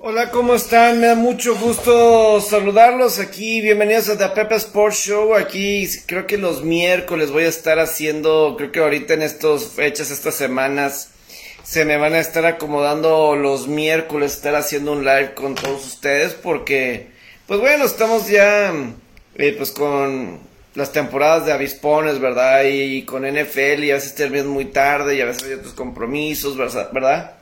Hola, ¿cómo están? Me da mucho gusto saludarlos aquí. Bienvenidos a The Pepe Sports Show. Aquí creo que los miércoles voy a estar haciendo, creo que ahorita en estas fechas, estas semanas, se me van a estar acomodando los miércoles, estar haciendo un live con todos ustedes porque, pues bueno, estamos ya, eh, pues con las temporadas de avispones, ¿verdad? Y con NFL y a veces terminan muy tarde y a veces hay otros compromisos, ¿verdad?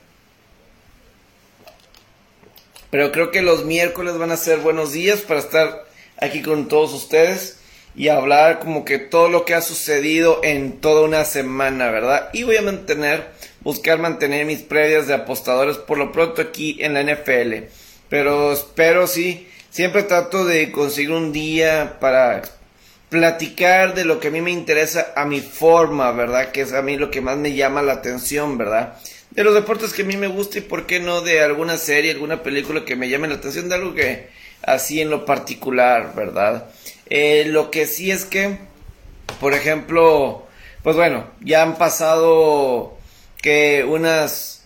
Pero creo que los miércoles van a ser buenos días para estar aquí con todos ustedes y hablar como que todo lo que ha sucedido en toda una semana, ¿verdad? Y voy a mantener, buscar mantener mis previas de apostadores por lo pronto aquí en la NFL. Pero espero sí, siempre trato de conseguir un día para platicar de lo que a mí me interesa a mi forma, ¿verdad? Que es a mí lo que más me llama la atención, ¿verdad? De los deportes que a mí me gusta y por qué no de alguna serie, alguna película que me llame la atención de algo que así en lo particular, ¿verdad? Eh, lo que sí es que, por ejemplo, pues bueno, ya han pasado que unas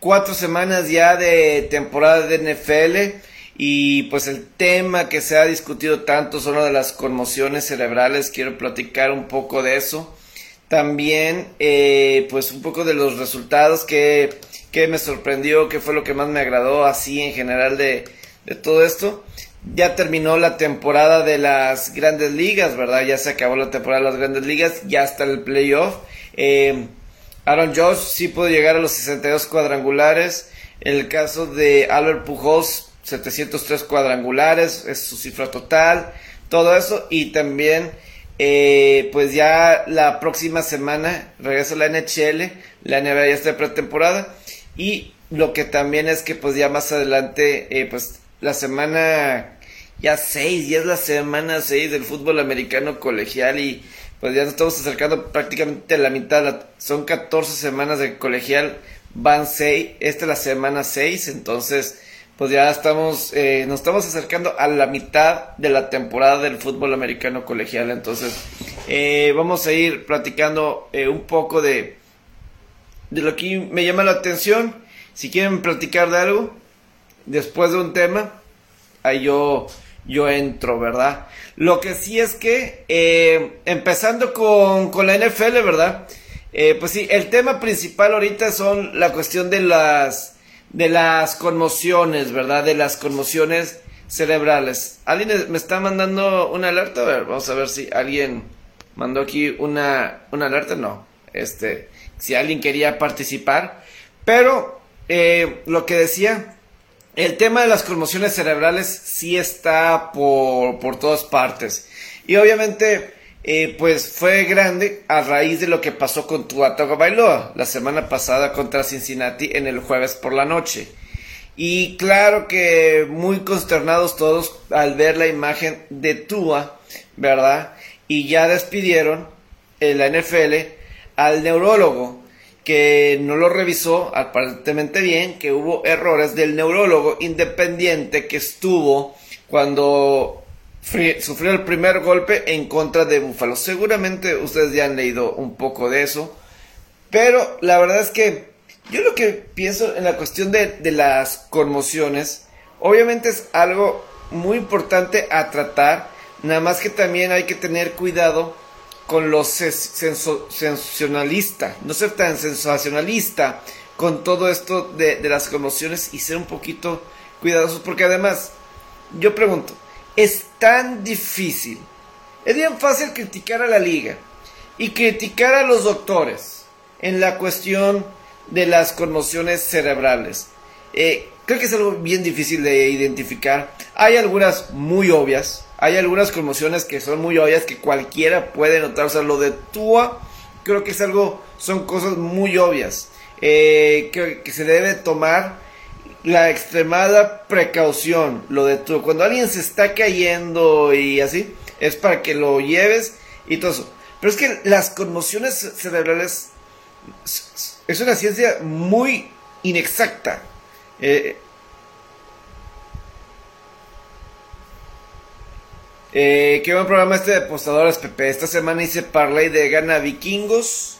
cuatro semanas ya de temporada de NFL y pues el tema que se ha discutido tanto son de las conmociones cerebrales, quiero platicar un poco de eso. También, eh, pues un poco de los resultados que, que, me sorprendió, que fue lo que más me agradó así en general de, de todo esto. Ya terminó la temporada de las grandes ligas, ¿verdad? Ya se acabó la temporada de las grandes ligas, ya está el playoff. Eh, Aaron Josh sí pudo llegar a los 62 cuadrangulares. El caso de Albert Pujols, 703 cuadrangulares, es su cifra total. Todo eso. Y también eh, pues ya la próxima semana regresa la NHL, la NBA ya está de pretemporada y lo que también es que pues ya más adelante, eh, pues la semana ya 6, ya es la semana 6 del fútbol americano colegial y pues ya nos estamos acercando prácticamente a la mitad, son 14 semanas de colegial, van 6, esta es la semana 6, entonces pues ya estamos, eh, nos estamos acercando a la mitad de la temporada del fútbol americano colegial. Entonces, eh, vamos a ir platicando eh, un poco de, de lo que me llama la atención. Si quieren platicar de algo, después de un tema, ahí yo, yo entro, ¿verdad? Lo que sí es que, empezando con, con la NFL, ¿verdad? pues sí, el tema principal ahorita son la cuestión de las de las conmociones, ¿verdad? De las conmociones cerebrales. ¿Alguien me está mandando una alerta? A ver, vamos a ver si alguien mandó aquí una, una alerta. No, este, si alguien quería participar. Pero, eh, lo que decía, el tema de las conmociones cerebrales sí está por, por todas partes. Y obviamente, eh, pues fue grande a raíz de lo que pasó con Tua Bailoa la semana pasada contra Cincinnati en el jueves por la noche. Y claro que muy consternados todos al ver la imagen de Tua, ¿verdad? Y ya despidieron en la NFL al neurólogo que no lo revisó aparentemente bien, que hubo errores del neurólogo independiente que estuvo cuando sufrió el primer golpe en contra de Buffalo. Seguramente ustedes ya han leído un poco de eso. Pero la verdad es que yo lo que pienso en la cuestión de, las conmociones, obviamente es algo muy importante a tratar. Nada más que también hay que tener cuidado con los sensacionalistas. No ser tan sensacionalista con todo esto de, de las conmociones y ser un poquito cuidadosos. Porque además, yo pregunto, es tan difícil. Es bien fácil criticar a la liga y criticar a los doctores en la cuestión de las conmociones cerebrales. Eh, creo que es algo bien difícil de identificar. Hay algunas muy obvias, hay algunas conmociones que son muy obvias que cualquiera puede notar. O sea, lo de Tua, creo que es algo, son cosas muy obvias eh, que, que se debe tomar la extremada precaución, lo de tu, cuando alguien se está cayendo y así, es para que lo lleves y todo eso. Pero es que las conmociones cerebrales es una ciencia muy inexacta. Eh, eh, qué buen programa este de apostadores, Pepe. Esta semana hice parlay de gana vikingos,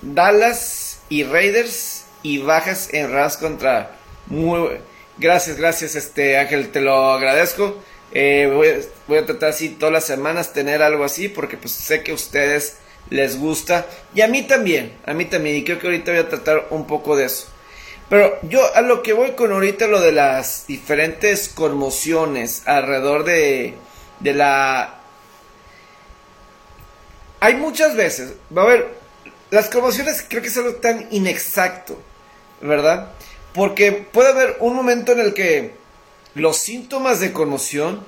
Dallas y Raiders y bajas en RAS contra muy, Gracias, gracias, este Ángel, te lo agradezco. Eh, voy, a, tratar así todas las semanas tener algo así porque pues sé que a ustedes les gusta y a mí también, a mí también y creo que ahorita voy a tratar un poco de eso. Pero yo a lo que voy con ahorita lo de las diferentes conmociones alrededor de, de la... Hay muchas veces, va a ver, las conmociones creo que es algo tan inexacto, ¿verdad? Porque puede haber un momento en el que los síntomas de conmoción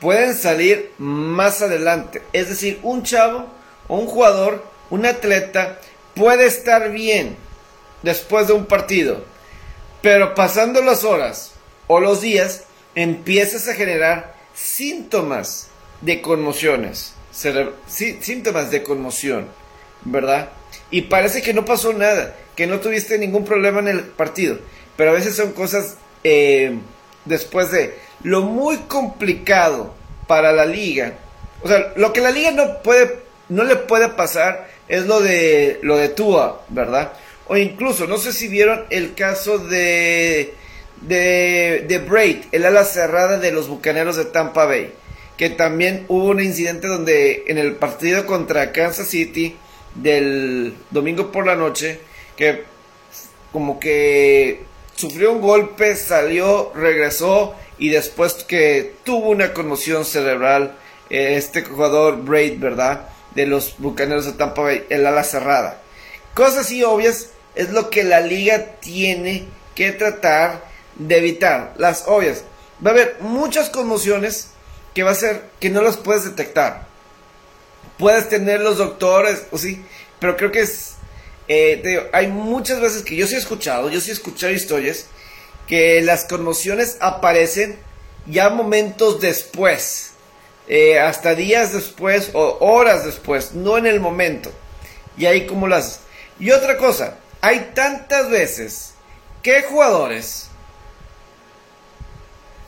pueden salir más adelante. Es decir, un chavo un jugador, un atleta, puede estar bien después de un partido, pero pasando las horas o los días, empiezas a generar síntomas de conmociones, síntomas de conmoción, ¿verdad? Y parece que no pasó nada, que no tuviste ningún problema en el partido, pero a veces son cosas eh, después de lo muy complicado para la liga. O sea, lo que la liga no puede, no le puede pasar es lo de lo de Tua, ¿verdad? O incluso, no sé si vieron el caso de de, de Braid, el ala cerrada de los Bucaneros de Tampa Bay, que también hubo un incidente donde en el partido contra Kansas City del domingo por la noche, que como que sufrió un golpe, salió, regresó y después que tuvo una conmoción cerebral, eh, este jugador Braid, ¿verdad? De los Bucaneros de Tampa Bay, el ala cerrada. Cosas así obvias es lo que la liga tiene que tratar de evitar. Las obvias. Va a haber muchas conmociones que va a ser que no las puedes detectar. Puedes tener los doctores, o sí, pero creo que es eh, hay muchas veces que yo sí he escuchado, yo sí he escuchado historias que las conmociones aparecen ya momentos después, eh, hasta días después o horas después, no en el momento. Y ahí como las... Y otra cosa, hay tantas veces que jugadores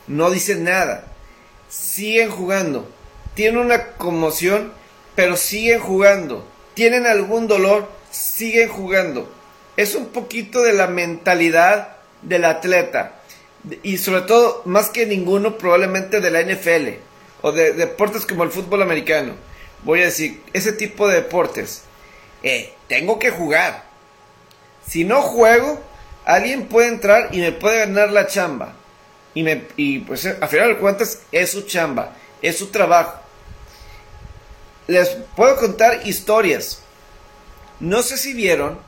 no dicen nada, siguen jugando, tienen una conmoción, pero siguen jugando, tienen algún dolor, siguen jugando. Es un poquito de la mentalidad del atleta. Y sobre todo, más que ninguno, probablemente de la NFL o de, deportes como el fútbol americano. Voy a decir, ese tipo de deportes. Eh, tengo que jugar. Si no juego, alguien puede entrar y me puede ganar la chamba. Y, me, y pues a final de cuentas es su chamba, es su trabajo. Les puedo contar historias no sé si vieron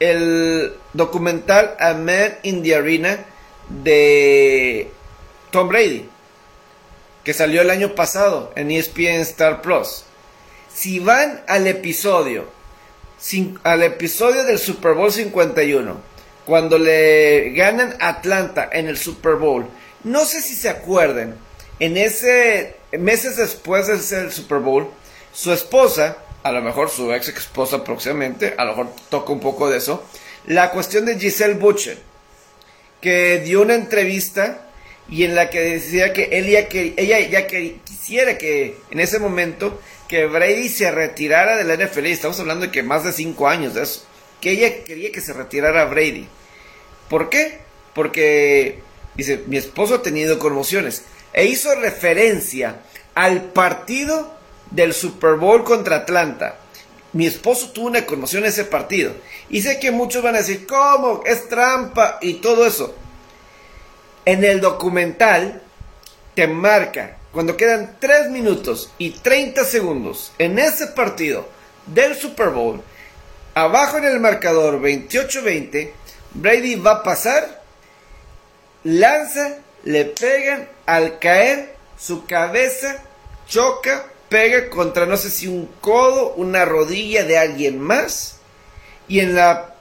el documental A Man in the Arena de Tom Brady, que salió el año pasado en ESPN Star Plus. Si van al episodio, al episodio del Super Bowl 51, cuando le ganan Atlanta en el Super Bowl, no sé si se acuerden, en ese meses después del Super Bowl, su esposa a lo mejor su ex esposa próximamente, a lo mejor toca un poco de eso. La cuestión de Giselle Butcher, que dio una entrevista y en la que decía que ella, que, ella ya que quisiera que en ese momento que Brady se retirara de la NFL, estamos hablando de que más de cinco años de eso, que ella quería que se retirara Brady. ¿Por qué? Porque, dice, mi esposo ha tenido conmociones. E hizo referencia al partido del Super Bowl contra Atlanta. Mi esposo tuvo una conmoción en ese partido. Y sé que muchos van a decir, ¿cómo? Es trampa y todo eso. En el documental te marca, cuando quedan 3 minutos y 30 segundos en ese partido del Super Bowl, abajo en el marcador 28-20, Brady va a pasar, lanza, le pegan, al caer, su cabeza choca pega contra no sé si un codo, una rodilla de alguien más. Y en la.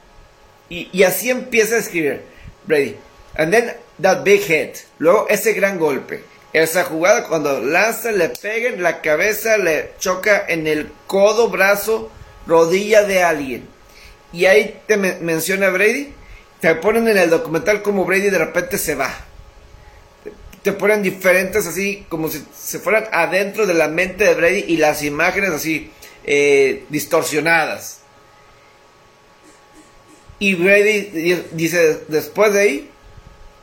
Y, así empieza a escribir Brady. And then that big hit. Luego ese gran golpe. Esa jugada cuando lanza, le pega en la cabeza, le choca en el codo, brazo, rodilla de alguien. Y ahí te menciona Brady. Te ponen en el documental como Brady de repente se va te ponen diferentes así, como si se fueran adentro de la mente de Brady y las imágenes así eh, distorsionadas. Y Brady dice, después de ahí,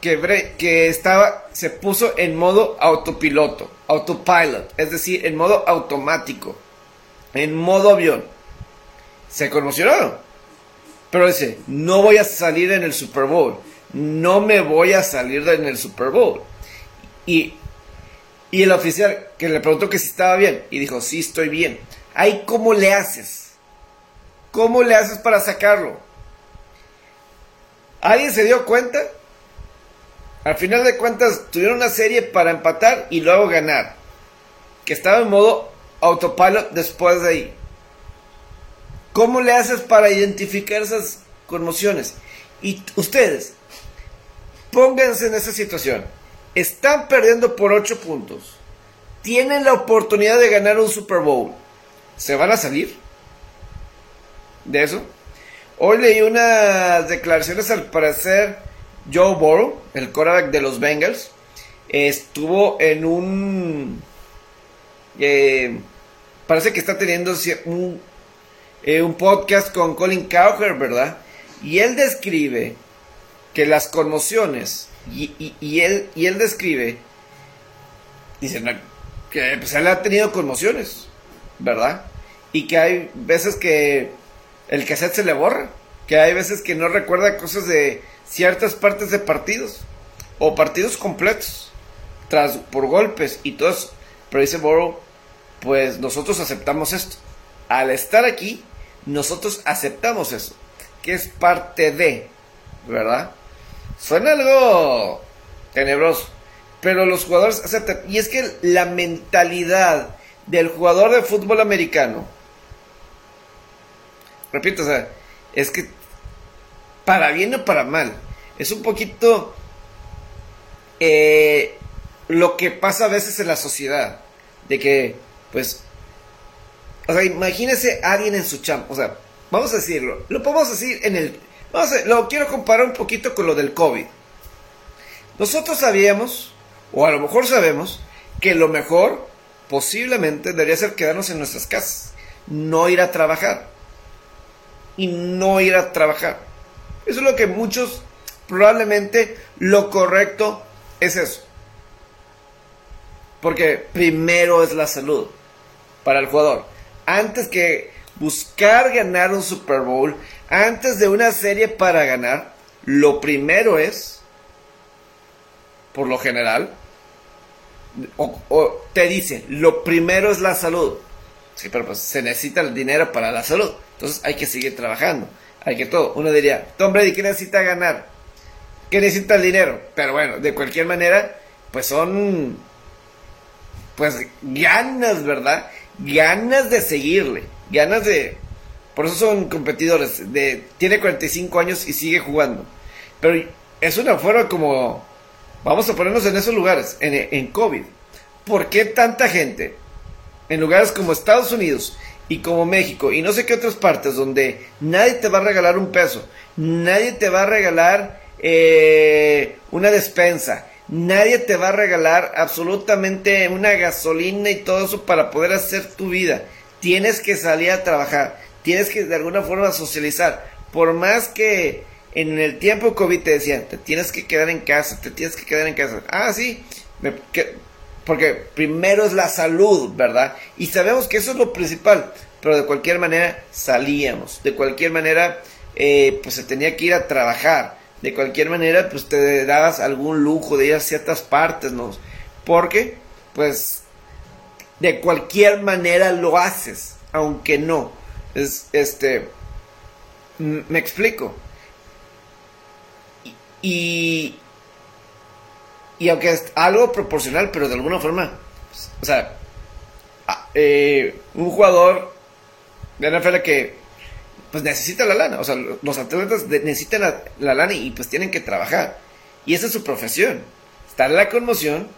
que, que estaba, se puso en modo autopiloto, autopilot, es decir, en modo automático, en modo avión. Se conmocionaron. Pero dice, no voy a salir en el Super Bowl. No me voy a salir en el Super Bowl. Y, y el oficial que le preguntó que si estaba bien. Y dijo, sí, estoy bien. Ahí, ¿cómo le haces? ¿Cómo le haces para sacarlo? ¿Alguien se dio cuenta? Al final de cuentas, tuvieron una serie para empatar y luego ganar. Que estaba en modo autopilot después de ahí. ¿Cómo le haces para identificar esas conmociones? Y ustedes, pónganse en esa situación. Están perdiendo por 8 puntos. Tienen la oportunidad de ganar un Super Bowl. ¿Se van a salir de eso? Hoy leí unas declaraciones al parecer Joe Burrow, el quarterback de los Bengals, estuvo en un... Eh, parece que está teniendo un, eh, un podcast con Colin Cowher, ¿verdad? Y él describe que las conmociones, y, él, y él describe, dice, que pues, él ha tenido conmociones, ¿verdad? Y que hay veces que el cassette se le borra, que hay veces que no recuerda cosas de ciertas partes de partidos o partidos completos tras por golpes y todo eso. Pero dice Borough, pues nosotros aceptamos esto. Al estar aquí, nosotros aceptamos eso, que es parte de, ¿verdad? Suena algo tenebroso, pero los jugadores aceptan. Y es que la mentalidad del jugador de fútbol americano, repito, o sea, es que para bien o para mal. Es un poquito eh, lo que pasa a veces en la sociedad. De que, pues, o sea, imagínese a alguien en su champ. O sea, vamos a decirlo. Lo podemos decir en el. Vamos a, lo quiero comparar un poquito con lo del COVID. Nosotros sabíamos, o a lo mejor sabemos, que lo mejor posiblemente debería ser quedarnos en nuestras casas. No ir a trabajar. Y no ir a trabajar. Eso es lo que muchos, probablemente lo correcto es eso. Porque primero es la salud para el jugador. Antes que buscar ganar un Super Bowl, antes de una serie para ganar, lo primero es, por lo general, o, te dice, lo primero es la salud. Sí, pero pues se necesita el dinero para la salud. Entonces hay que seguir trabajando hay que todo. Uno diría, Tom Brady, ¿qué necesita ganar? ¿Qué necesita el dinero? Pero bueno, de cualquier manera, pues son, pues ganas, ¿verdad? Ganas de seguirle, ganas de... Por eso son competidores. De, tiene 45 años y sigue jugando. Pero es una forma como... Vamos a ponernos en esos lugares, en, COVID. ¿Por qué tanta gente en lugares como Estados Unidos y como México y no sé qué otras partes donde nadie te va a regalar un peso, nadie te va a regalar eh, una despensa, nadie te va a regalar absolutamente una gasolina y todo eso para poder hacer tu vida. Tienes que salir a trabajar, tienes que de alguna forma socializar. Por más que en el tiempo COVID te decían, te tienes que quedar en casa, te tienes que quedar en casa. Ah, sí, que, porque primero es la salud, ¿verdad? Y sabemos que eso es lo principal, pero de cualquier manera salíamos, de cualquier manera eh, pues se tenía que ir a trabajar, de cualquier manera pues te dabas algún lujo de ir a ciertas partes, ¿no? Porque pues de cualquier manera lo haces, aunque no. Es, este, me explico. Y, y aunque es algo proporcional, pero de alguna forma, o sea, eh, un jugador de NFL que pues necesita la lana, o sea, los atletas necesitan la, lana y pues tienen que trabajar. Y esa es su profesión. Está la conmoción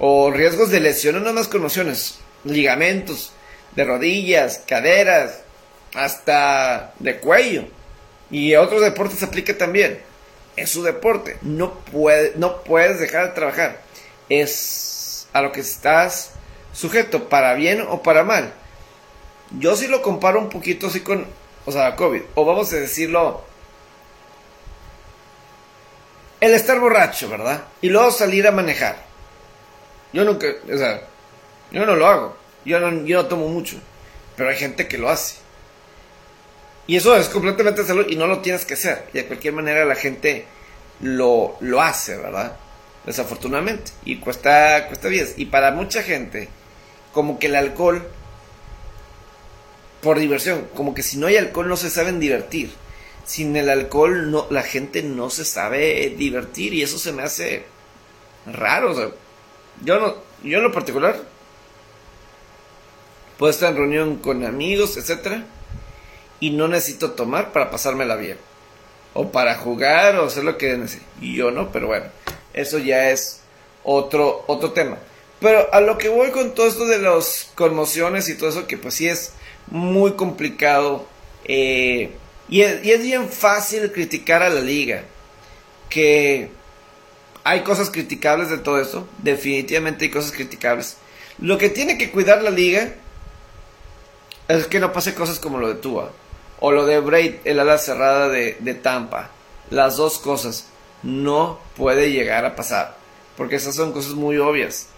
o riesgos de lesión, no más conmociones, ligamentos de rodillas, caderas, hasta de cuello. Y otros deportes se aplica también es su deporte. No, puede, no puedes dejar de trabajar. Es a lo que estás sujeto, para bien o para mal. Yo sí lo comparo un poquito así con, o sea, COVID. O vamos a decirlo el estar borracho, ¿verdad? Y luego salir a manejar. Yo nunca, o sea, yo no lo hago. Yo no, yo no tomo mucho. Pero hay gente que lo hace. Y eso es completamente salud y no lo tienes que hacer. Y de cualquier manera la gente lo, lo hace, ¿verdad? Desafortunadamente. Y cuesta, cuesta días. Y para mucha gente, como que el alcohol, por diversión, como que si no hay alcohol no se saben divertir. Sin el alcohol no, la gente no se sabe divertir y eso se me hace raro. Yo no, yo en lo particular puedo estar en reunión con amigos, etcétera y no necesito tomar para pasármela bien. O para jugar o hacer lo que necesite. Yo no, pero bueno, eso ya es otro, otro tema. Pero a lo que voy con todo esto de las conmociones y todo eso, que pues sí es muy complicado. Eh, y, es, y es bien fácil criticar a la liga. Que hay cosas criticables de todo eso. Definitivamente hay cosas criticables. Lo que tiene que cuidar la liga es que no pase cosas como lo de Tua. O lo de Braid, el ala cerrada de, Tampa. Las dos cosas no puede llegar a pasar. Porque esas son cosas muy obvias.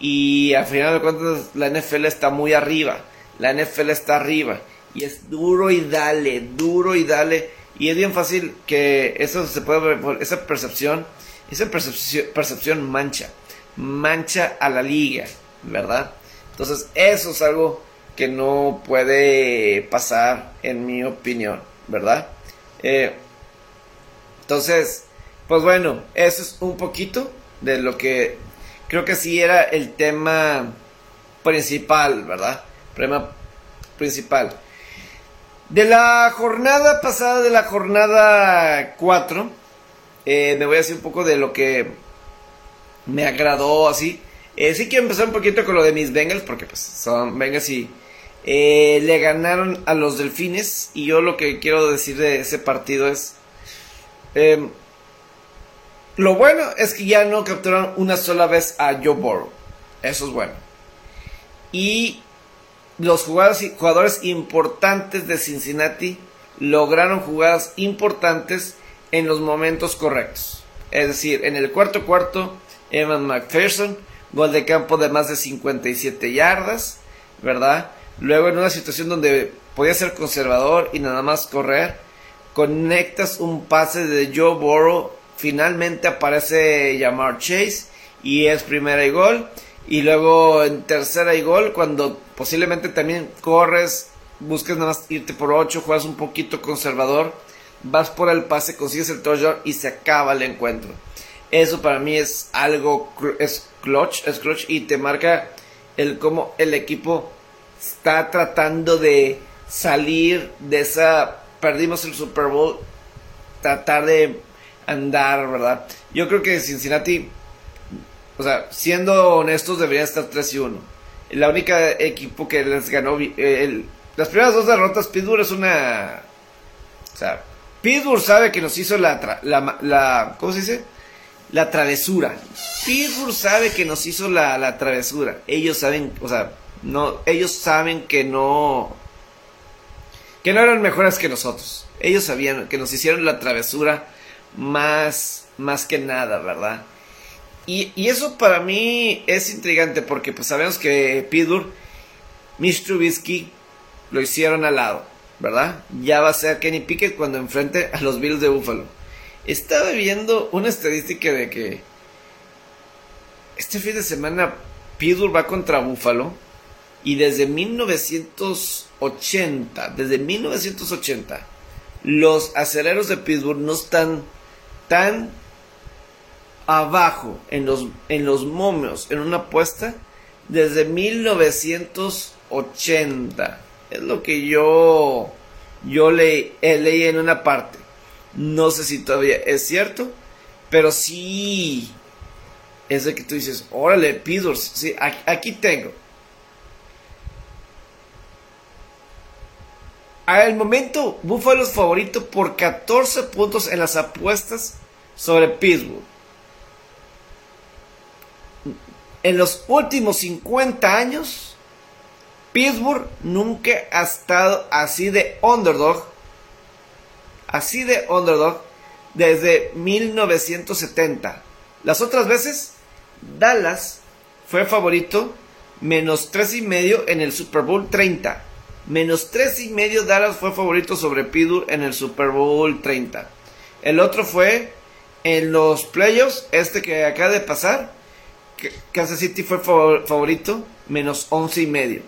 Y al final de cuentas la NFL está muy arriba. La NFL está arriba. Y es duro y dale, duro y dale. Y es bien fácil que eso se puede ver, esa percepción, esa percepción, percepción mancha. Mancha a la liga, ¿verdad? Entonces eso es algo que no puede pasar, en mi opinión, ¿verdad? Eh, entonces, pues bueno, eso es un poquito de lo que creo que sí era el tema principal, ¿verdad? Tema principal. De la jornada pasada, de la jornada 4, eh, me voy a decir un poco de lo que me agradó así. Eh, sí quiero empezar un poquito con lo de mis Bengals, porque pues son Bengals y eh, le ganaron a los Delfines y yo lo que quiero decir de ese partido es... Em, lo bueno es que ya no capturaron una sola vez a Joe Burrow. Eso es bueno. Y los jugadores, jugadores importantes de Cincinnati lograron jugadas importantes en los momentos correctos. Es decir, en el cuarto cuarto, Evan McPherson, gol de campo de más de 57 yardas, ¿verdad? Luego en una situación donde podía ser conservador y nada más correr, conectas un pase de Joe Burrow, finalmente aparece Jamar Chase y es primera y gol. Y luego en tercera y gol, cuando posiblemente también corres, busques nada más irte por 8, juegas un poquito conservador, vas por el pase, consigues el touchdown y se acaba el encuentro. Eso para mí es algo, es clutch, es y te marca el cómo el equipo está tratando de salir de esa, perdimos el Super Bowl, tratar de andar, ¿verdad? Yo creo que Cincinnati, o sea, siendo honestos, debería estar 3 y 1. La única equipo que les ganó, el, las primeras dos derrotas, Pittsburgh es una... O sea, Pittsburgh sabe que nos hizo la, la, la ¿cómo se dice? La travesura. Pittsburgh sabe que nos hizo la, la travesura. Ellos saben, o sea, no, ellos saben que no, que no eran mejores que nosotros. Ellos sabían que nos hicieron la travesura más, más que nada, ¿verdad? Y, eso para mí es intrigante porque pues sabemos que Pidur, Mitch Trubisky lo hicieron al lado, ¿verdad? Ya va a ser Kenny Pickett cuando enfrente a los Bills de Buffalo. Estaba viendo una estadística de que este fin de semana Pidur va contra Buffalo y desde 1980, desde 1980, los aceleros de Pittsburgh no están tan abajo en los, en los momios, en una apuesta, desde 1980. Es lo que yo, yo leí, leí en una parte. No sé si todavía es cierto, pero sí es de que tú dices, órale, Pittsburgh, sí, aquí tengo Al momento, Buffalo es favorito por 14 puntos en las apuestas sobre Pittsburgh. En los últimos 50 años, Pittsburgh nunca ha estado así de underdog. Así de underdog desde 1970. Las otras veces, Dallas fue favorito menos tres y medio en el Super Bowl 30. Menos tres y medio Dallas fue favorito sobre Pidur en el Super Bowl 30. El otro fue en los playoffs, este que acaba de pasar. Kansas City fue favorito menos once y medio.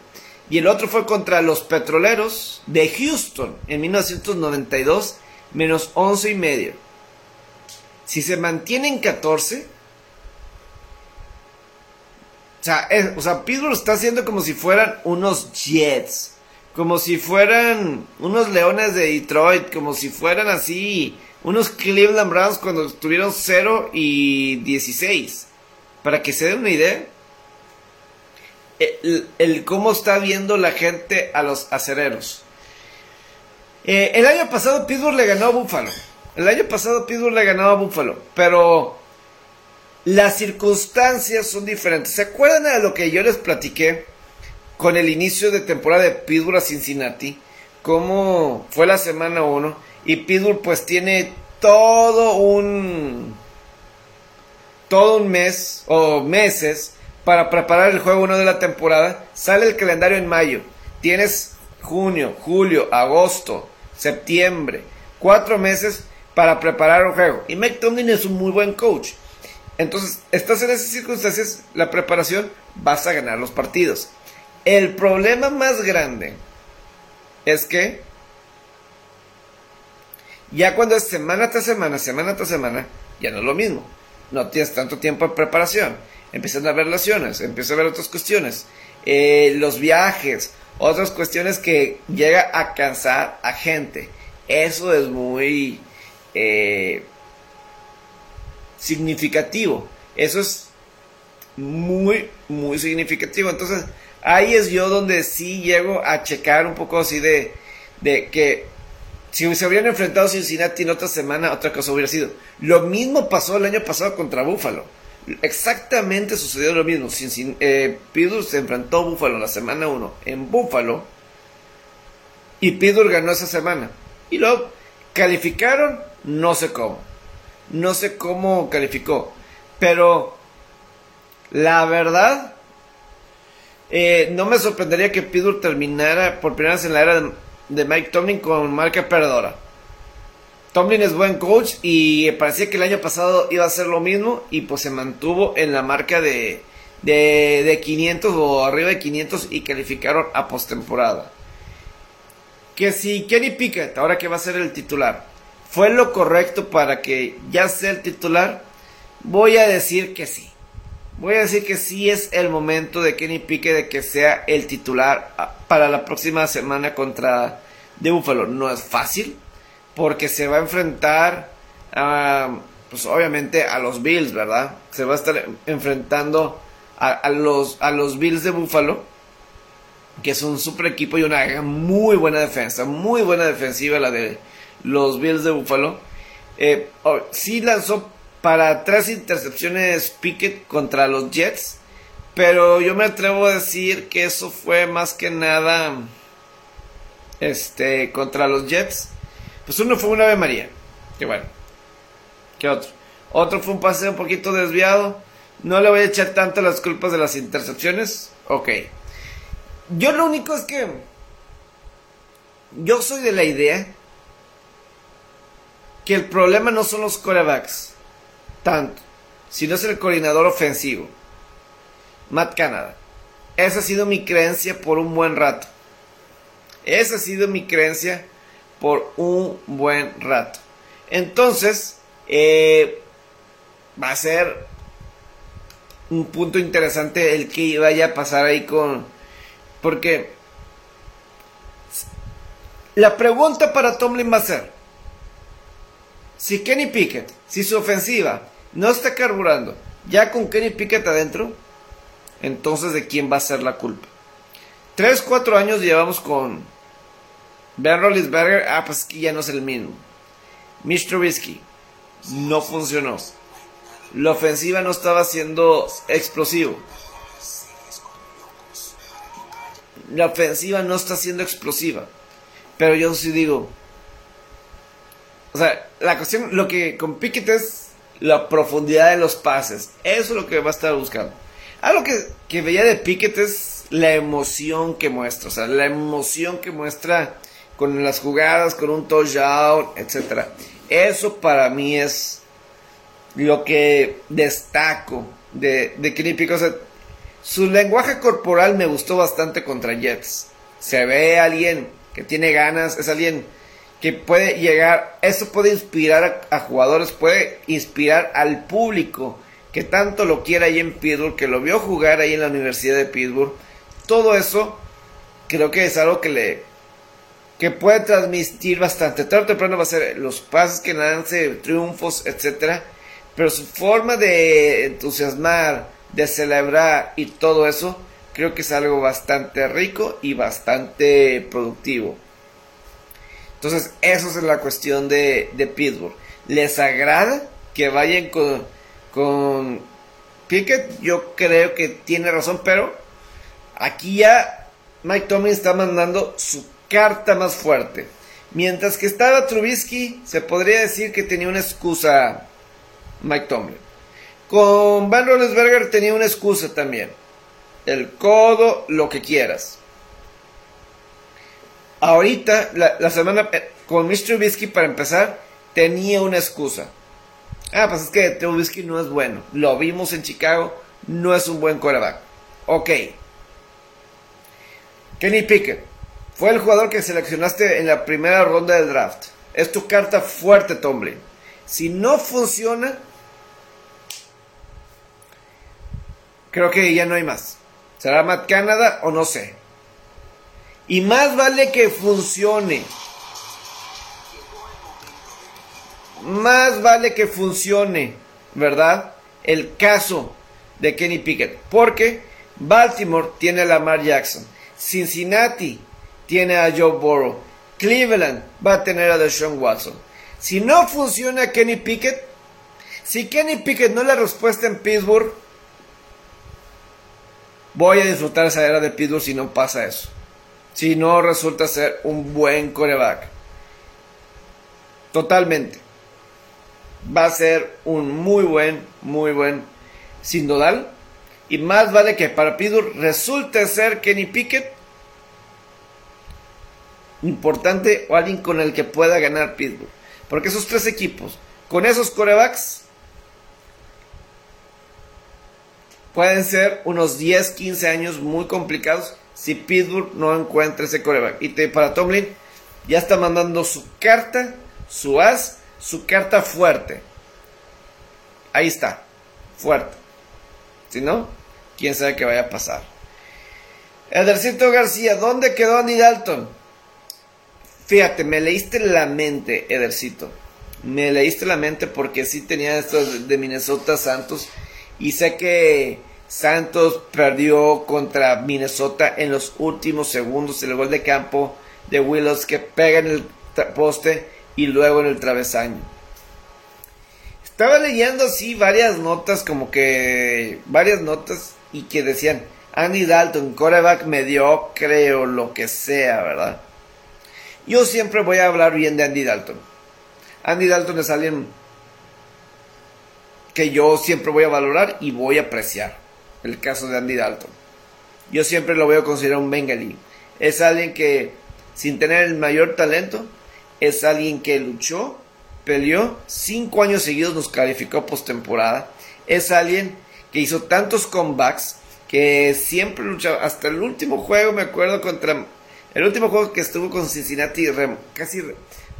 Y el otro fue contra los Petroleros de Houston en 1992 menos once y medio. Si se mantienen 14, o sea, o sea, Pittsburgh está haciendo como si fueran unos Jets. Como si fueran unos Leones de Detroit. Como si fueran así. Unos Cleveland Browns cuando tuvieron 0 y 16. Para que se den una idea. El, cómo está viendo la gente a los acereros. Eh, el año pasado Pittsburgh le ganó a Buffalo. El año pasado Pittsburgh le ganó a Buffalo. Pero las circunstancias son diferentes. ¿Se acuerdan de lo que yo les platiqué con el inicio de temporada de Pittsburgh a Cincinnati? Cómo fue la semana 1 y Pittsburgh pues tiene todo un todo un mes o meses para preparar el juego 1 de la temporada. Sale el calendario en mayo. Tienes junio, julio, agosto, septiembre. Cuatro meses para preparar un juego. Y Mike Tomlin es un muy buen coach. Entonces, estás en esas circunstancias, la preparación, vas a ganar los partidos. El problema más grande es que ya cuando es semana tras semana, semana tras semana, ya no es lo mismo. No tienes tanto tiempo de preparación. Empiezan a haber lesiones, empiezan a haber otras cuestiones. Eh, los viajes, otras cuestiones que llega a cansar a gente. Eso es muy... Eh, significativo. Eso es muy, muy significativo. Entonces, ahí es yo donde sí llego a checar un poco así de, de que si se hubieran enfrentado Cincinnati en otra semana, otra cosa hubiera sido. Lo mismo pasó el año pasado contra Buffalo. Exactamente sucedió lo mismo. Eh, Pidur se enfrentó a Buffalo la semana 1 en Buffalo y Pidur ganó esa semana. Y luego calificaron, no sé cómo. No sé cómo calificó. Pero la verdad, eh, no me sorprendería que Pidur terminara por primera vez en la era de, Mike Tomlin con marca perdedora. Tomlin es buen coach y parecía que el año pasado iba a ser lo mismo y pues se mantuvo en la marca de, de, de 500 o arriba de 500 y calificaron a postemporada. Que si Kenny Pickett, ahora que va a ser el titular, fue lo correcto para que ya sea el titular, voy a decir que sí. Voy a decir que sí es el momento de Kenny Pique de que sea el titular ah, para la próxima semana contra de Buffalo. No es fácil porque se va a enfrentar a, pues obviamente a los Bills, ¿verdad? Se va a estar enfrentando a, los, a los Bills de Buffalo, que es un super equipo y una muy buena defensa, muy buena defensiva la de los Bills de Buffalo. Eh, oh, sí lanzó para tres intercepciones Pickett contra los Jets, pero yo me atrevo a decir que eso fue más que nada este contra los Jets. Pues uno fue una Ave María, que bueno. ¿Qué otro? Otro fue un pase un poquito desviado. No le voy a echar tanto las culpas de las intercepciones. Ok. Yo lo único es que yo soy de la idea que el problema no son los corebacks, tanto, sino es el coordinador ofensivo. Matt Canada. Esa ha sido mi creencia por un buen rato. Esa ha sido mi creencia por un buen rato. Entonces, eh, va a ser un punto interesante el que vaya a pasar ahí con... Porque la pregunta para Tomlin va a ser, si Kenny Pickett, si su ofensiva no está carburando, ya con Kenny Pickett adentro, entonces de quién va a ser la culpa. Tres, cuatro años llevamos con Ben Roethlisberger, ah, pues ya no es el mismo. Mitch Trubisky, no funcionó. La ofensiva no estaba siendo explosivo. La ofensiva no está siendo explosiva. Pero yo sí digo, O sea, la cuestión, lo que con Pickett es la profundidad de los pases. Eso es lo que va a estar buscando. Algo que, que veía de Pickett es la emoción que muestra. O sea, la emoción que muestra con las jugadas, con un touchdown, etc. Eso para mí es lo que destaco de, de Kenny su lenguaje corporal me gustó bastante contra Jets. Se ve alguien que tiene ganas, es alguien que puede llegar, eso puede inspirar a, jugadores, puede inspirar al público que tanto lo quiere ahí en Pittsburgh, que lo vio jugar ahí en la Universidad de Pittsburgh. Todo eso creo que es algo que le que puede transmitir bastante. Tarde o temprano va a ser los pases que lance, triunfos, etcétera, pero su forma de entusiasmar, de celebrar y todo eso, creo que es algo bastante rico y bastante productivo. Entonces, eso es la cuestión de, Pittsburgh. ¿Les agrada que vayan con, con Pickett? Yo creo que tiene razón, pero aquí ya Mike Tomlin está mandando su carta más fuerte. Mientras que estaba Trubisky, se podría decir que tenía una excusa Mike Tomlin. Con Van Roethlisberger tenía una excusa también. El codo, lo que quieras. Ahorita, la, semana eh, con Mr. Trubisky, para empezar, tenía una excusa. Ah, pues es que Trubisky no es bueno. Lo vimos en Chicago, no es un buen quarterback. Ok. Kenny Pickett fue el jugador que seleccionaste en la primera ronda del draft. Es tu carta fuerte, Tomlin. Si no funciona, creo que ya no hay más. ¿Será Matt Canada o no sé? Y más vale que funcione. Más vale que funcione, ¿verdad? El caso de Kenny Pickett. Porque Baltimore tiene a Lamar Jackson. Cincinnati tiene a Joe Burrow. Cleveland va a tener a Deshaun Watson. Si no funciona Kenny Pickett, si Kenny Pickett no es la respuesta en Pittsburgh, voy a disfrutar esa era de Pittsburgh si no pasa eso si no resulta ser un buen coreback. Totalmente. Va a ser un muy buen, muy buen sin. Y más vale que para Pittsburgh resulte ser Kenny Pickett importante o alguien con el que pueda ganar Pittsburgh. Porque esos tres equipos, con esos corebacks, pueden ser unos 10, 15 años muy complicados si Pittsburgh no encuentra ese coreback. Y para Tomlin ya está mandando su carta, su as, su carta fuerte. Ahí está, fuerte. Si no, quién sabe qué vaya a pasar. Edercito García, ¿dónde quedó Andy Dalton? Fíjate, me leíste la mente, Edercito. Me leíste la mente porque sí tenía esto de Minnesota Santos. Y sé que Santos perdió contra Minnesota en los últimos segundos. El gol de campo de Willows que pega en el poste y luego en el travesaño. Estaba leyendo así varias notas, como que varias notas y que decían Andy Dalton, coreback mediocre o lo que sea, ¿verdad? Yo siempre voy a hablar bien de Andy Dalton. Andy Dalton es alguien que yo siempre voy a valorar y voy a apreciar el caso de Andy Dalton. Yo siempre lo veo considerar un Bengali. Es alguien que, sin tener el mayor talento, es alguien que luchó, peleó, cinco años seguidos nos calificó postemporada. Es alguien que hizo tantos comebacks que siempre luchaba. Hasta el último juego, me acuerdo, contra. El último juego que estuvo con Cincinnati, casi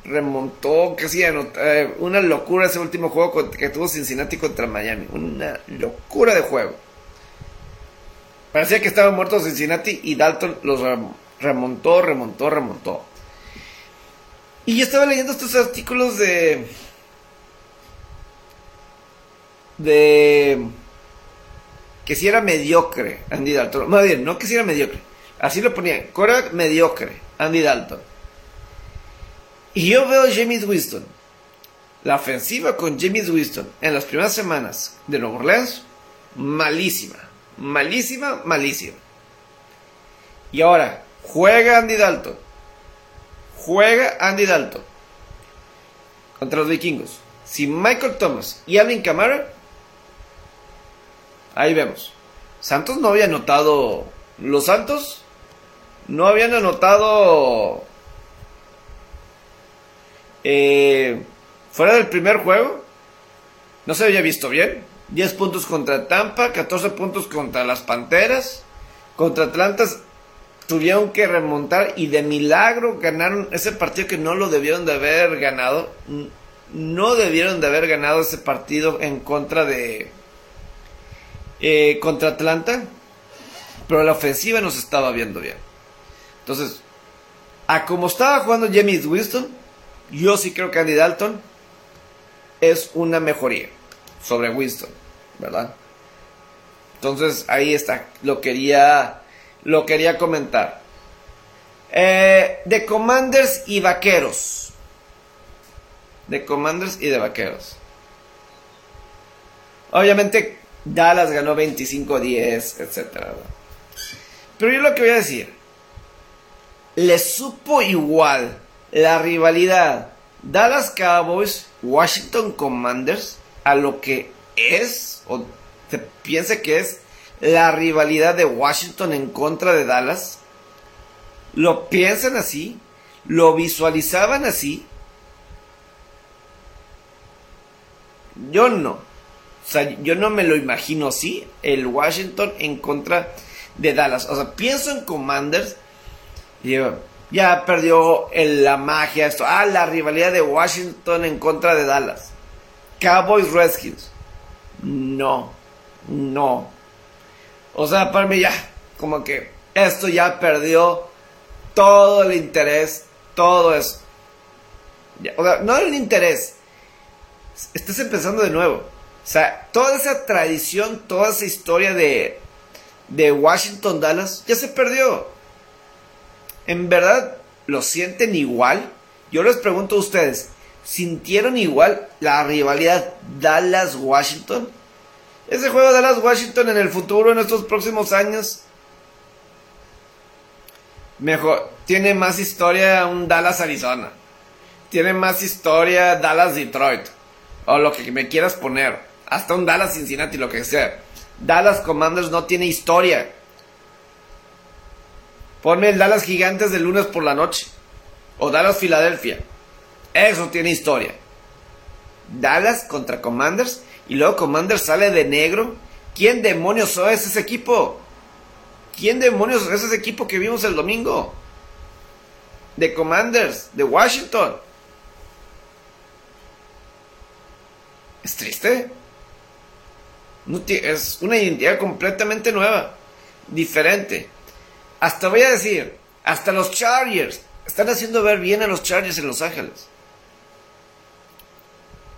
remontó, casi eh, una locura ese último juego que tuvo Cincinnati contra Miami. Una locura de juego. Parecía que estaban muertos Cincinnati y Dalton los remontó, remontó, remontó. Y yo estaba leyendo estos artículos de. de. que si era mediocre Andy Dalton. Más bien, no que si era mediocre. Así lo ponían. Cora mediocre Andy Dalton. Y yo veo a James Winston. La ofensiva con James Winston en las primeras semanas de Nueva Orleans, malísima. Malísima, malísima. Y ahora, juega Andy Dalton. Juega Andy Dalton. contra los vikingos, sin Michael Thomas y Alvin Kamara, ahí vemos. Santos no había anotado. Los Santos no habían anotado. Eh, fuera del primer juego, no se había visto bien. 10 puntos contra Tampa, 14 puntos contra las Panteras. Contra Atlantas tuvieron que remontar y de milagro ganaron ese partido que no lo debieron de haber ganado. No debieron de haber ganado ese partido en contra de... Eh, contra Atlanta. Pero la ofensiva no se estaba viendo bien. Entonces, a como estaba jugando James Winston, yo sí creo que Andy Dalton es una mejoría sobre Winston, ¿verdad? Entonces ahí está, lo quería, lo quería comentar. Eh, de Commanders y Vaqueros. De Commanders y de Vaqueros. Obviamente Dallas ganó 25-10, etc. Pero yo lo que voy a decir, le supo igual la rivalidad Dallas Cowboys, Washington Commanders a lo que es, o se piensa que es, la rivalidad de Washington en contra de Dallas. Lo piensan así, lo visualizaban así. Yo no. O sea, yo no me lo imagino así, el Washington en contra de Dallas. O sea, pienso en Commanders y ya perdió la magia esto. Ah, la rivalidad de Washington en contra de Dallas. Cowboys Redskins. No, no. O sea, para mí ya, como que esto ya perdió todo el interés, todo eso. o sea, no el interés. Estás empezando de nuevo. O sea, toda esa tradición, toda esa historia de, de Washington Dallas ya se perdió. ¿En verdad lo sienten igual? Yo les pregunto a ustedes, ¿sintieron igual la rivalidad Dallas-Washington? Ese juego Dallas-Washington en el futuro, en estos próximos años, mejor, tiene más historia un Dallas-Arizona. Tiene más historia Dallas-Detroit. O lo que me quieras poner. Hasta un Dallas-Cincinnati, lo que sea. Dallas Commanders no tiene historia. Ponme el Dallas Gigantes del lunes por la noche. O Dallas Filadelfia. Eso tiene historia. Dallas contra Commanders. Y luego Commanders sale de negro. ¿Quién demonios es ese equipo? ¿Quién demonios es ese equipo que vimos el domingo? De Commanders, de Washington. Es triste. Es una identidad completamente nueva, diferente. Hasta voy a decir, hasta los Chargers están haciendo ver bien a los Chargers en Los Ángeles.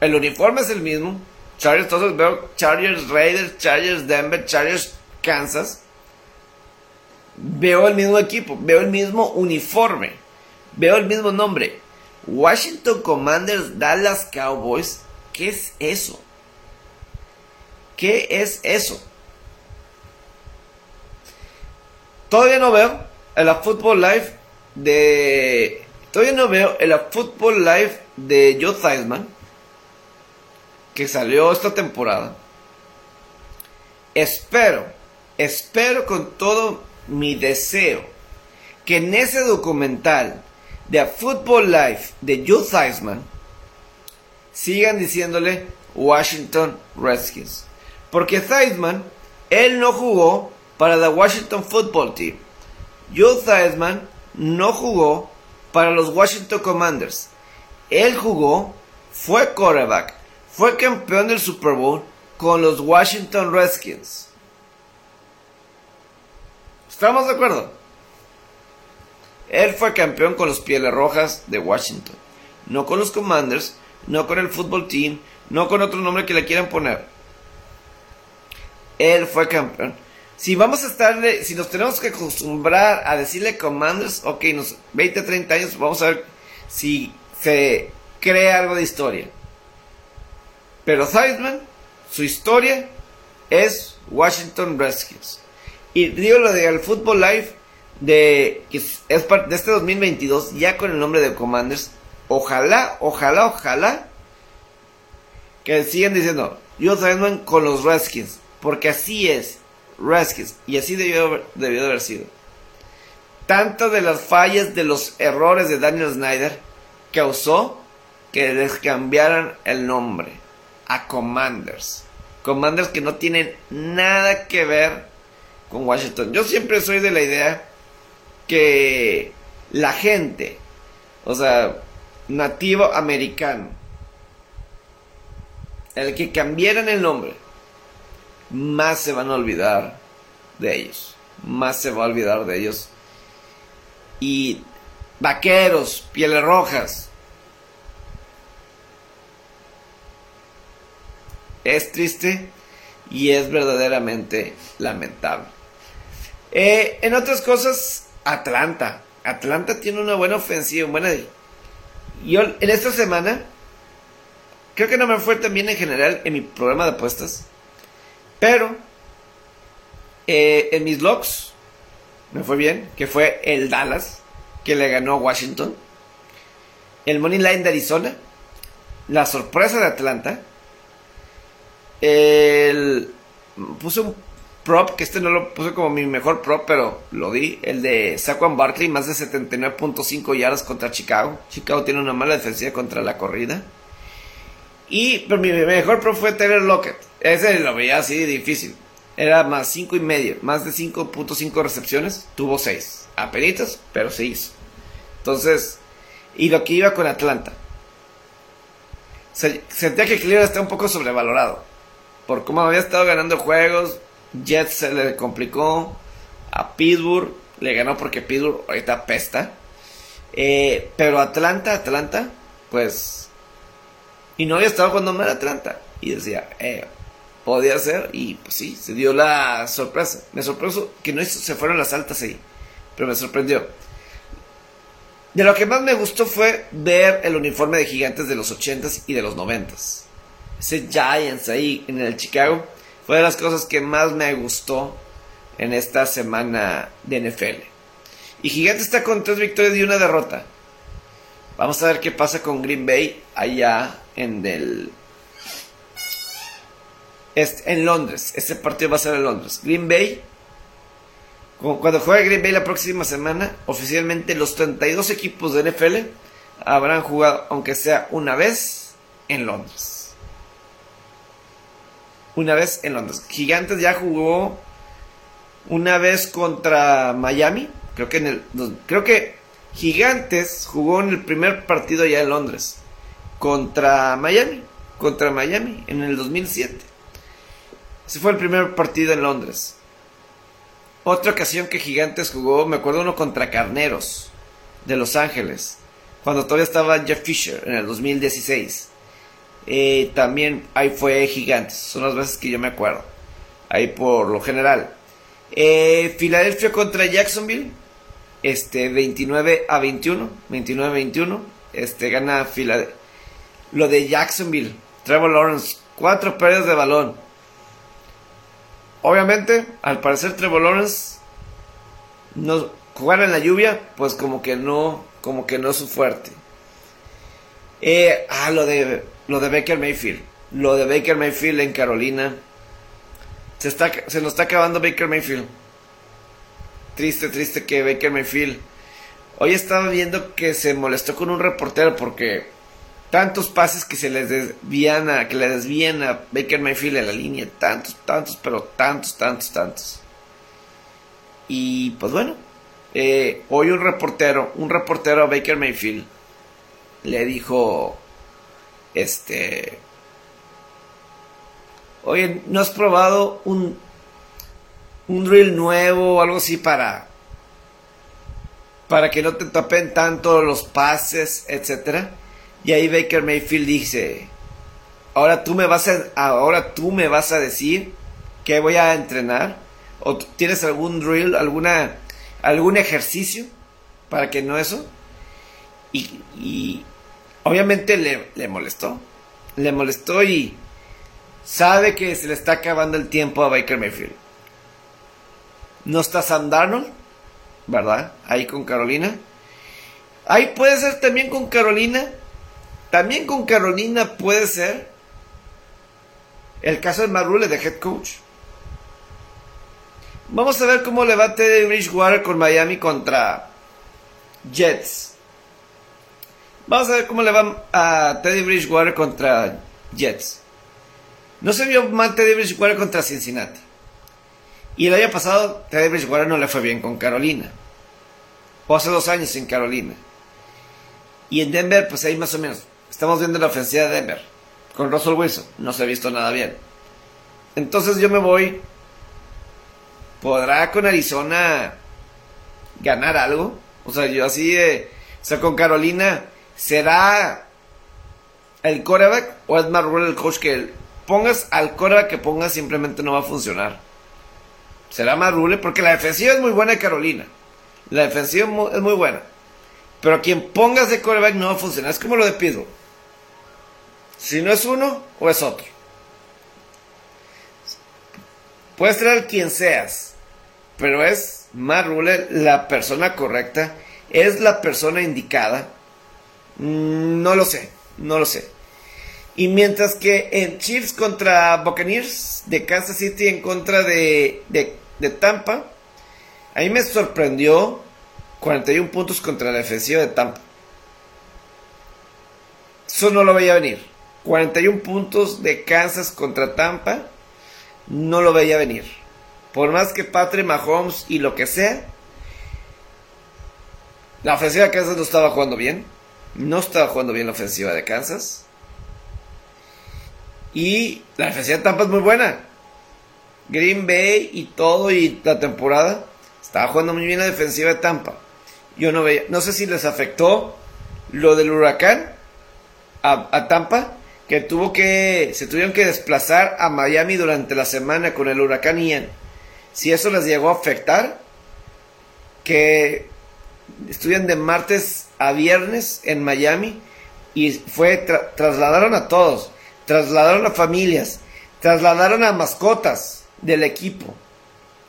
El uniforme es el mismo. Chargers, todos veo Chargers Raiders, Chargers Denver, Chargers Kansas. Veo el mismo equipo, veo el mismo uniforme, veo el mismo nombre. Washington Commanders, Dallas Cowboys. ¿Qué es eso? ¿Qué es eso? Todavía no veo en la Football Live de. Todavía no veo en la Football Live de Joe Theismann. Que salió esta temporada. Espero, espero con todo mi deseo que en ese documental de A Football Life de Joe Theismann sigan diciéndole Washington Redskins. Porque Theismann, él no jugó para la Washington Football Team. Joe Theismann no jugó para los Washington Commanders. Él jugó, fue quarterback, fue campeón del Super Bowl con los Washington Redskins. ¿Estamos de acuerdo? Él fue campeón con los Pieles Rojas de Washington, no con los Commanders, no con el Football Team, no con otro nombre que le quieran poner. Él fue campeón si vamos a estarle, si nos tenemos que acostumbrar a decirle Commanders, ok, nos 20, 30 años, vamos a ver si se crea algo de historia. Pero Theismann, su historia es Washington Redskins. Y digo lo de al Football Live de que es de este 2022 ya con el nombre de Commanders. Ojalá, ojalá, ojalá que siguen diciendo, Jules Edmonds con los Redskins, porque así es, Redskins, y así debió, debió de haber sido. Tantas de las fallas de los errores de Daniel Snyder causó que les cambiaran el nombre a Commanders. Commanders que no tienen nada que ver con Washington. Yo siempre soy de la idea que la gente, o sea, nativo americano, el que cambiaran el nombre, más se van a olvidar de ellos. Más se va a olvidar de ellos. Y vaqueros, pieles rojas. Es triste y es verdaderamente lamentable. Eh, en otras cosas, Atlanta. Atlanta tiene una buena ofensiva, buena. Yo en esta semana creo que no me fue tan bien en general en mi programa de apuestas, pero eh, en mis logs me fue bien, que fue el Dallas que le ganó a Washington, el Money Line de Arizona, la sorpresa de Atlanta, el puse un prop, que este no lo puse como mi mejor prop, pero lo di, el de Saquon Barkley, más de 79.5 yardas contra Chicago. Chicago tiene una mala defensiva contra la corrida. Y pero mi mejor prop fue Taylor Lockett. Ese lo veía así difícil. Era más 5 y medio, más de 5.5 recepciones, tuvo 6. Apenitas, pero se hizo. Entonces, y lo que iba con Atlanta. Sentía que Cleveland está un poco sobrevalorado. Por cómo había estado ganando juegos, Jets se le complicó. A Pittsburgh le ganó porque Pittsburgh ahorita pesta. Eh, pero Atlanta, Atlanta, pues. Y no había estado cuando era Atlanta. Y decía, eh, podía ser. Y pues sí, se dio la sorpresa. Me sorprendió que no se fueron las altas ahí. Pero me sorprendió. De lo que más me gustó fue ver el uniforme de gigantes de los 80s y de los 90s. Ese Giants ahí en el Chicago fue de las cosas que más me gustó en esta semana de NFL. Y Gigante está con tres victorias y una derrota. Vamos a ver qué pasa con Green Bay allá en el en Londres. Este partido va a ser en Londres. Green Bay cuando juegue Green Bay la próxima semana, oficialmente los 32 equipos de NFL habrán jugado aunque sea una vez en Londres una vez en Londres. Gigantes ya jugó una vez contra Miami. Creo que en el creo que Gigantes jugó en el primer partido ya en Londres contra Miami, contra Miami en el 2007. Ese fue el primer partido en Londres. Otra ocasión que Gigantes jugó, me acuerdo uno contra Carneros de Los Ángeles, cuando todavía estaba Jeff Fisher en el 2016. Eh, también ahí fue Gigantes, son las veces que yo me acuerdo. Ahí por lo general. Eh, Filadelfia contra Jacksonville, este 29 a 21, 29 a 21, este gana Filadelfia. Lo de Jacksonville, Trevor Lawrence, cuatro pérdidas de balón. Obviamente, al parecer Trevor Lawrence no jugar en la lluvia, pues como que no, como que no es su fuerte. Eh, ah, lo de lo de Baker Mayfield. Lo de Baker Mayfield en Carolina. Se, está, se nos está acabando Baker Mayfield. Triste, triste que Baker Mayfield. Hoy estaba viendo que se molestó con un reportero porque tantos pases que se les desvían a, que le desvían a Baker Mayfield en la línea. Tantos, tantos, pero tantos, tantos, tantos. Y pues bueno, eh, hoy un reportero, un reportero a Baker Mayfield le dijo este. Oye, ¿no has probado un, un drill nuevo o algo así para. para que no te tapen tanto los pases, etcétera? Y ahí Baker Mayfield dice. Ahora tú me vas a. Ahora tú me vas a decir que voy a entrenar. ¿O tienes algún drill, alguna. algún ejercicio para que no eso? y, Obviamente le, molestó. Le molestó y sabe que se le está acabando el tiempo a Baker Mayfield. No está Sam Darnold, ¿verdad? Ahí con Carolina. Ahí puede ser también con Carolina. También con Carolina puede ser El caso de Marrule de head coach. Vamos a ver cómo le va Bridgewater con Miami contra Jets. Vamos a ver cómo le va a Teddy Bridgewater contra Jets. No se vio mal Teddy Bridgewater contra Cincinnati. Y el año pasado Teddy Bridgewater no le fue bien con Carolina. O hace dos años en Carolina. Y en Denver, pues ahí más o menos. Estamos viendo la ofensiva de Denver. Con Russell Wilson. No se ha visto nada bien. Entonces yo me voy. ¿Podrá con Arizona ganar algo? O sea, yo así de... O sea, con Carolina, ¿será el coreback o es más el coach que pongas al coreback que pongas simplemente no va a funcionar? ¿Será más Porque la defensiva es muy buena de Carolina. La defensiva es muy buena. Pero quien pongas de coreback no va a funcionar. Es como lo de Pittsburgh. Si no es uno, o es otro. Puedes traer quien seas. Pero es Matt Rule la persona correcta. Es la persona indicada. Mm, no lo sé. No lo sé. Y mientras que en Chiefs contra Buccaneers de Kansas City en contra de, de, de Tampa, a mí me sorprendió 41 puntos contra la defensiva de Tampa. Eso no lo veía venir. 41 puntos de Kansas contra Tampa. No lo veía venir. Por más que Patrick Mahomes y lo que sea. La ofensiva de Kansas no estaba jugando bien. No estaba jugando bien la ofensiva de Kansas. Y la defensiva de Tampa es muy buena. Green Bay y todo y la temporada. Estaba jugando muy bien la defensiva de Tampa. Yo no veía, no sé si les afectó lo del huracán a, Tampa, que tuvo que, se tuvieron que desplazar a Miami durante la semana con el huracán Ian. Si eso les llegó a afectar, que estuvieron de martes a viernes en Miami y fue, trasladaron a todos, trasladaron a familias, trasladaron a mascotas del equipo,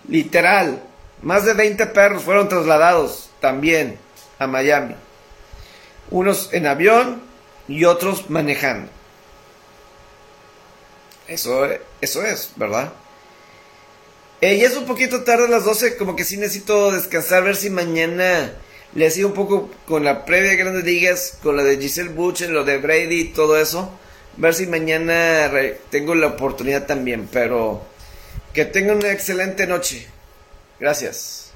literal, más de 20 perros fueron trasladados también a Miami. Unos en avión y otros manejando. Eso, eso es, ¿verdad? Eh, ya es un poquito tarde a las 12, como que sí necesito descansar, ver si mañana le sigo un poco con la previa de Grandes Ligas, con la de Giselle Butcher, lo de Brady y todo eso. Ver si mañana tengo la oportunidad también, pero que tengan una excelente noche. Gracias.